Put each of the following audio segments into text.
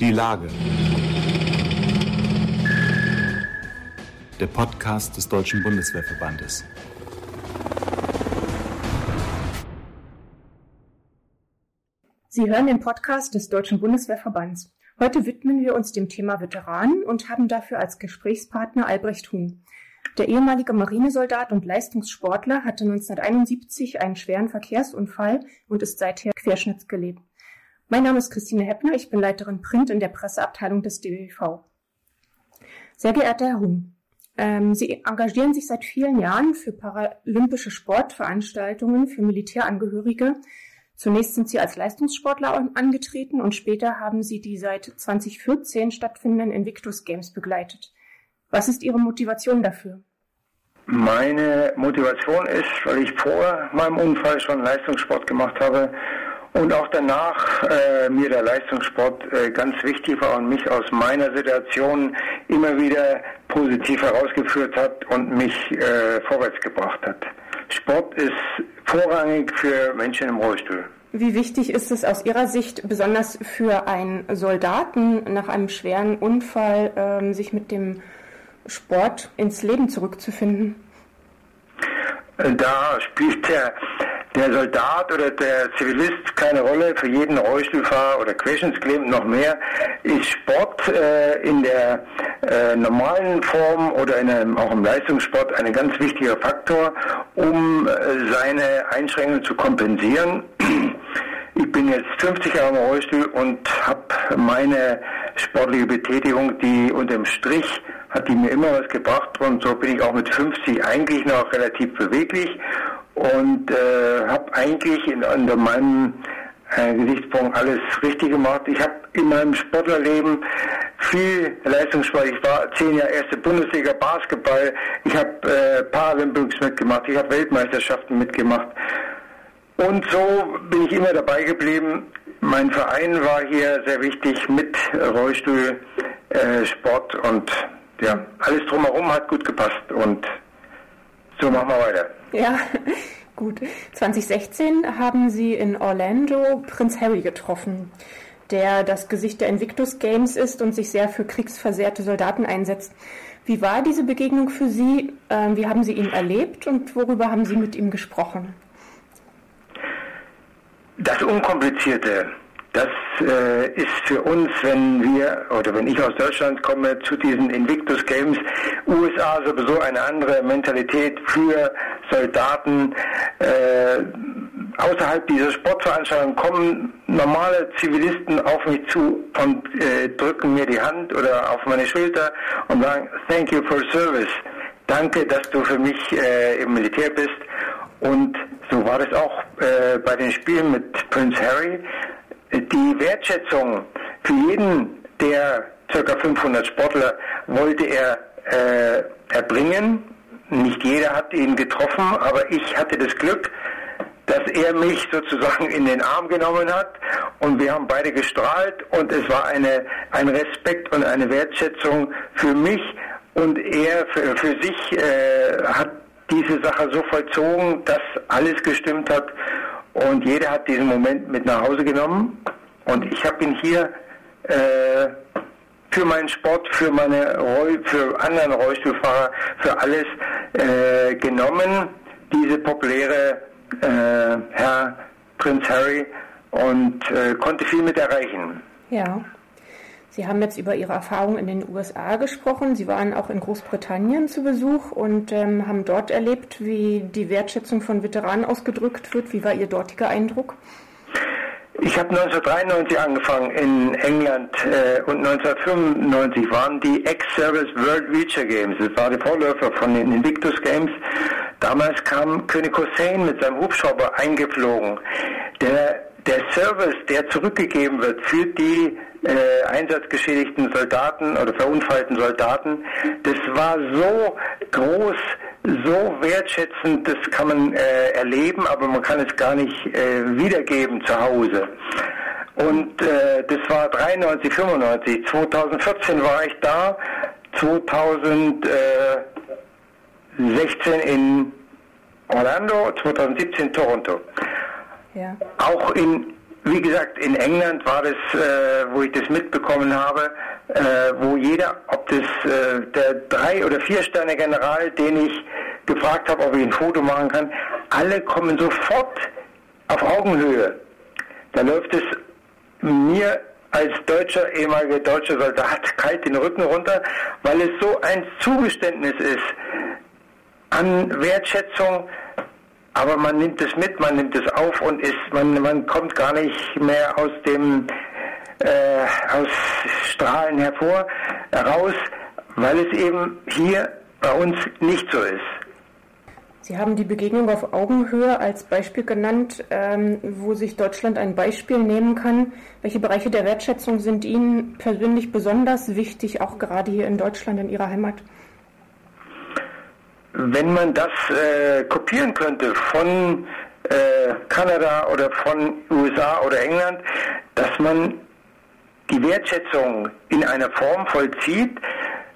Die Lage. Der Podcast des Deutschen Bundeswehrverbandes. Sie hören den Podcast des Deutschen Bundeswehrverbands. Heute widmen wir uns dem Thema Veteranen und haben dafür als Gesprächspartner Albrecht Huhn. Der ehemalige Marinesoldat und Leistungssportler hatte 1971 einen schweren Verkehrsunfall und ist seither querschnittsgelebt. Mein Name ist Christine Heppner, ich bin Leiterin Print in der Presseabteilung des DWV. Sehr geehrter Herr Huhn, ähm, Sie engagieren sich seit vielen Jahren für paralympische Sportveranstaltungen für Militärangehörige. Zunächst sind Sie als Leistungssportler angetreten und später haben Sie die seit 2014 stattfindenden Invictus Games begleitet. Was ist Ihre Motivation dafür? Meine Motivation ist, weil ich vor meinem Unfall schon Leistungssport gemacht habe und auch danach äh, mir der Leistungssport äh, ganz wichtig war und mich aus meiner Situation immer wieder positiv herausgeführt hat und mich äh, vorwärts gebracht hat. Sport ist vorrangig für Menschen im Rollstuhl. Wie wichtig ist es aus Ihrer Sicht, besonders für einen Soldaten nach einem schweren Unfall, ähm, sich mit dem Sport ins Leben zurückzufinden? Da spielt der, der Soldat oder der Zivilist keine Rolle. Für jeden Rollstuhlfahrer oder Querschnittsgelähmten noch mehr ist Sport äh, in der äh, normalen Form oder in einem, auch im Leistungssport ein ganz wichtiger Faktor, um äh, seine Einschränkungen zu kompensieren. Ich bin jetzt 50 Jahre im Rollstuhl und habe meine sportliche Betätigung, die unterm Strich hat die mir immer was gebracht und so bin ich auch mit 50 eigentlich noch relativ beweglich und äh, habe eigentlich in, unter meinem äh, Gesichtspunkt alles richtig gemacht. Ich habe in meinem Sportlerleben viel Leistungssport. Ich war zehn Jahre erste Bundesliga Basketball. Ich habe äh, Paralympics mitgemacht. Ich habe Weltmeisterschaften mitgemacht. Und so bin ich immer dabei geblieben. Mein Verein war hier sehr wichtig mit Rollstuhl, äh, Sport und ja, alles drumherum hat gut gepasst und so machen wir weiter. Ja, gut. 2016 haben Sie in Orlando Prinz Harry getroffen, der das Gesicht der Invictus Games ist und sich sehr für kriegsversehrte Soldaten einsetzt. Wie war diese Begegnung für Sie? Ähm, wie haben Sie ihn erlebt und worüber haben Sie mit ihm gesprochen? Das Unkomplizierte das äh, ist für uns, wenn wir oder wenn ich aus Deutschland komme zu diesen Invictus Games, USA sowieso eine andere Mentalität für Soldaten. Äh, außerhalb dieser Sportveranstaltung kommen normale Zivilisten auf mich zu und äh, drücken mir die Hand oder auf meine Schulter und sagen, thank you for service. Danke, dass du für mich äh, im Militär bist. Und so war das auch äh, bei den Spielen mit Prince Harry die Wertschätzung für jeden der ca. 500 Sportler wollte er äh, erbringen. Nicht jeder hat ihn getroffen, aber ich hatte das Glück, dass er mich sozusagen in den Arm genommen hat und wir haben beide gestrahlt und es war eine, ein Respekt und eine Wertschätzung für mich und er für, für sich äh, hat diese Sache so vollzogen, dass alles gestimmt hat und jeder hat diesen Moment mit nach Hause genommen. Und ich habe ihn hier äh, für meinen Sport, für meine Roll, für anderen Rollstuhlfahrer, für alles äh, genommen. Diese populäre äh, Herr Prinz Harry und äh, konnte viel mit erreichen. Ja. Sie haben jetzt über Ihre Erfahrungen in den USA gesprochen. Sie waren auch in Großbritannien zu Besuch und ähm, haben dort erlebt, wie die Wertschätzung von Veteranen ausgedrückt wird. Wie war Ihr dortiger Eindruck? Ich habe 1993 angefangen in England äh, und 1995 waren die Ex-Service World Reacher Games. Das war der Vorläufer von den Invictus Games. Damals kam König Hussein mit seinem Hubschrauber eingeflogen. Der, der Service, der zurückgegeben wird für die äh, einsatzgeschädigten Soldaten oder verunfallten Soldaten, das war so groß, so wertschätzend, das kann man äh, erleben, aber man kann es gar nicht äh, wiedergeben zu Hause. Und äh, das war 93, 95. 2014 war ich da, 2016 in Orlando, 2017 Toronto. Auch in wie gesagt, in England war das, äh, wo ich das mitbekommen habe, äh, wo jeder, ob das äh, der drei oder vier Sterne General, den ich gefragt habe, ob ich ein Foto machen kann, alle kommen sofort auf Augenhöhe. Da läuft es mir als deutscher, ehemaliger deutscher Soldat kalt den Rücken runter, weil es so ein Zugeständnis ist an Wertschätzung, aber man nimmt es mit, man nimmt es auf und ist, man, man kommt gar nicht mehr aus dem äh, aus Strahlen hervor, heraus, weil es eben hier bei uns nicht so ist. Sie haben die Begegnung auf Augenhöhe als Beispiel genannt, ähm, wo sich Deutschland ein Beispiel nehmen kann. Welche Bereiche der Wertschätzung sind Ihnen persönlich besonders wichtig, auch gerade hier in Deutschland, in Ihrer Heimat? Wenn man das äh, kopieren könnte von äh, Kanada oder von USA oder England, dass man die Wertschätzung in einer Form vollzieht,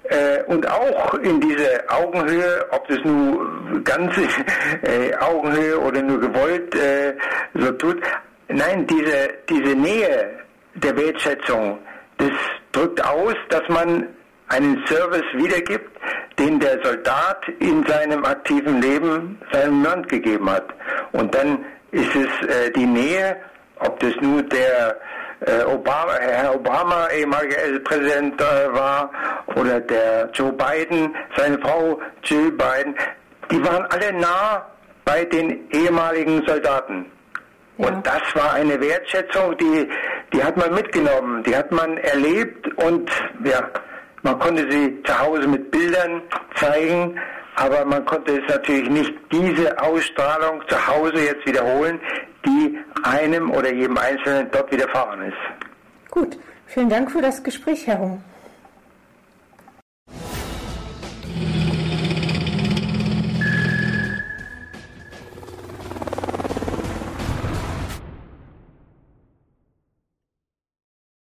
äh, und auch in diese Augenhöhe, ob das nur ganze äh, Augenhöhe oder nur gewollt äh, so tut, nein, diese, diese Nähe der Wertschätzung, das drückt aus, dass man einen Service wiedergibt, den der Soldat in seinem aktiven Leben seinem Land gegeben hat. Und dann ist es äh, die Nähe, ob das nur der äh, Obama, Herr Obama, ehemaliger Präsident äh, war, oder der Joe Biden, seine Frau Jill Biden, die waren alle nah bei den ehemaligen Soldaten. Ja. Und das war eine Wertschätzung, die, die hat man mitgenommen, die hat man erlebt und ja, man konnte sie zu Hause mit Bildern zeigen, aber man konnte es natürlich nicht diese Ausstrahlung zu Hause jetzt wiederholen, die einem oder jedem Einzelnen dort widerfahren ist. Gut, vielen Dank für das Gespräch, Herr Hung.